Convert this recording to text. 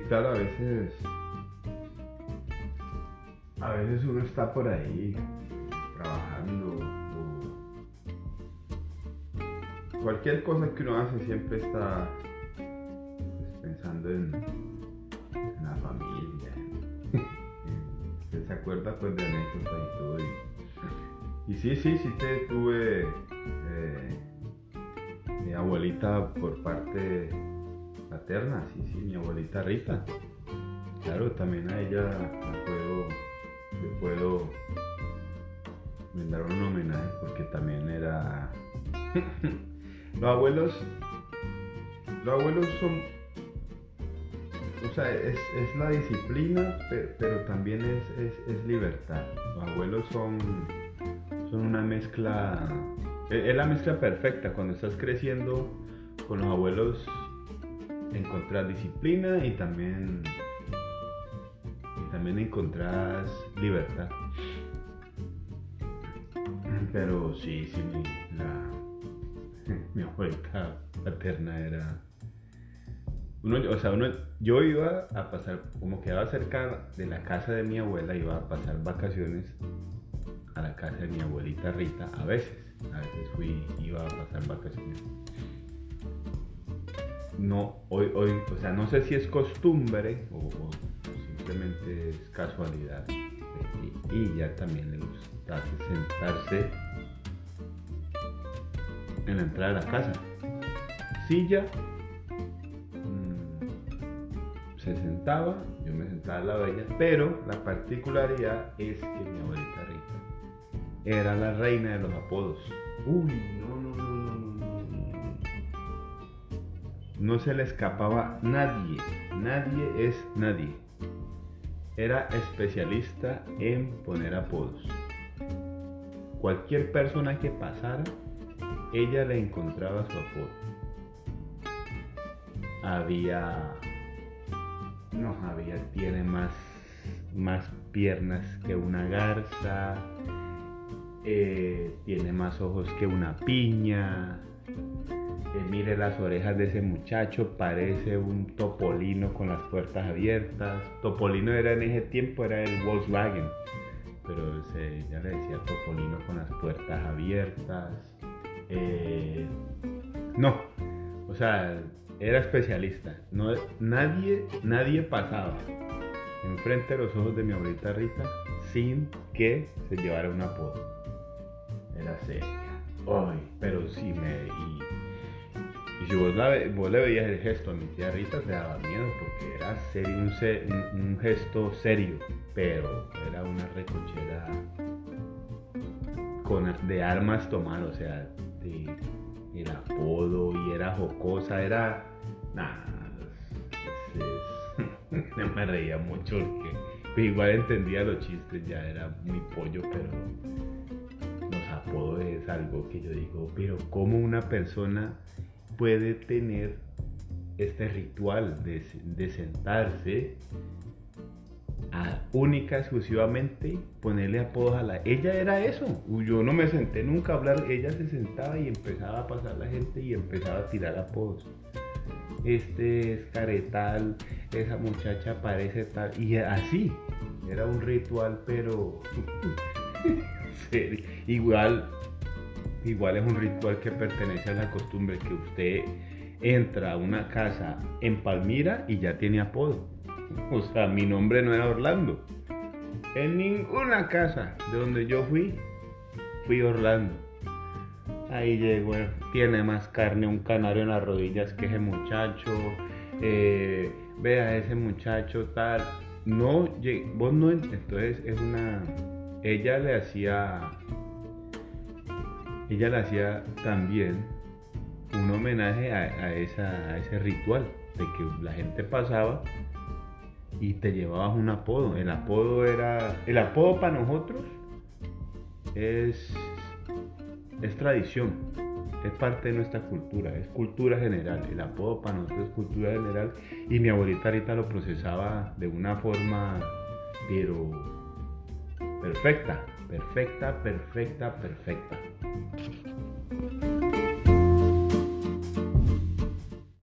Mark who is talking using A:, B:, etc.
A: claro, a veces. A veces uno está por ahí trabajando o cualquier cosa que uno hace siempre está pues, pensando en, en la familia. se acuerda pues de anécdotas y todo. Y, y sí, sí, sí te tuve eh, mi abuelita por parte paterna, sí, sí, mi abuelita Rita. Claro, también a ella la puedo, le puedo brindar un homenaje porque también era... los abuelos, los abuelos son, o sea, es, es la disciplina, pe- pero, también es, es, es libertad. Los abuelos son, son una mezcla, es es la mezcla perfecta. Cuando estás creciendo con los abuelos, encontrar disciplina y también, y también encontrás libertad. Pero sí, sí, mi, la, mi abuelita paterna era... Uno, o sea, uno, yo iba a pasar, como quedaba cerca de la casa de mi abuela, iba a pasar vacaciones a la casa de mi abuelita Rita, a veces, a veces fui, iba a pasar vacaciones. No, hoy, hoy, o sea, no sé si es costumbre o, simplemente es casualidad. Y, ya también le gusta sentarse en la entrada de la casa. Silla, mm, se sentaba, yo me sentaba al lado de pero la particularidad es que mi abuelita Rita era la reina de los apodos. Uy, No se le escapaba nadie, nadie es nadie. Era especialista en poner apodos. Cualquier persona que pasara, ella le encontraba su apodo. Había. No, había, tiene más, más piernas que una garza, eh, tiene más ojos que una piña. Mire las orejas de ese muchacho, parece un topolino con las puertas abiertas. Topolino era en ese tiempo, era el Volkswagen, pero se, ya le decía topolino con las puertas abiertas. Eh, no, o sea, era especialista. No, nadie, nadie pasaba enfrente de los ojos de mi abuelita Rita sin que se llevara un apodo. Era seria. Ay, pero sí me. Y, y si vos, la vos le veías el gesto a mi tía Rita, te daba miedo porque era serio, un, gesto serio, pero era una recochera con, de armas tomar, o sea, de, el apodo y era jocosa, era. No me reía mucho porque pues, igual entendía los chistes, ya era muy pollo, pero los apodos es algo que yo digo, pero ¿cómo una persona puede tener este ritual de, sentarse a única, exclusivamente ponerle apodos a la... Ella era eso, yo no me senté nunca a hablar, ella se sentaba y empezaba a pasar la gente y empezaba a tirar apodos. Este es caretal, esa muchacha parece tal, y así, era un ritual, pero igual, igual es un ritual que pertenece a la costumbre que usted entra a una casa en Palmira y ya tiene apodo. O sea, mi nombre no era Orlando. En ninguna casa de donde yo fui, fui Orlando. Ahí llegó, eh, tiene más carne un canario en las rodillas que ese muchacho. eh, vea ese muchacho tal. No, vos no, ent- entonces es una, ella le hacía, ella le hacía también un homenaje a, ese ritual de que la gente pasaba y te llevabas un apodo. El apodo era, el apodo para nosotros es, es tradición, es parte de nuestra cultura, es cultura general. El apodo para nosotros es cultura general y mi abuelita ahorita lo procesaba de una forma, pero perfecta, perfecta, perfecta, perfecta.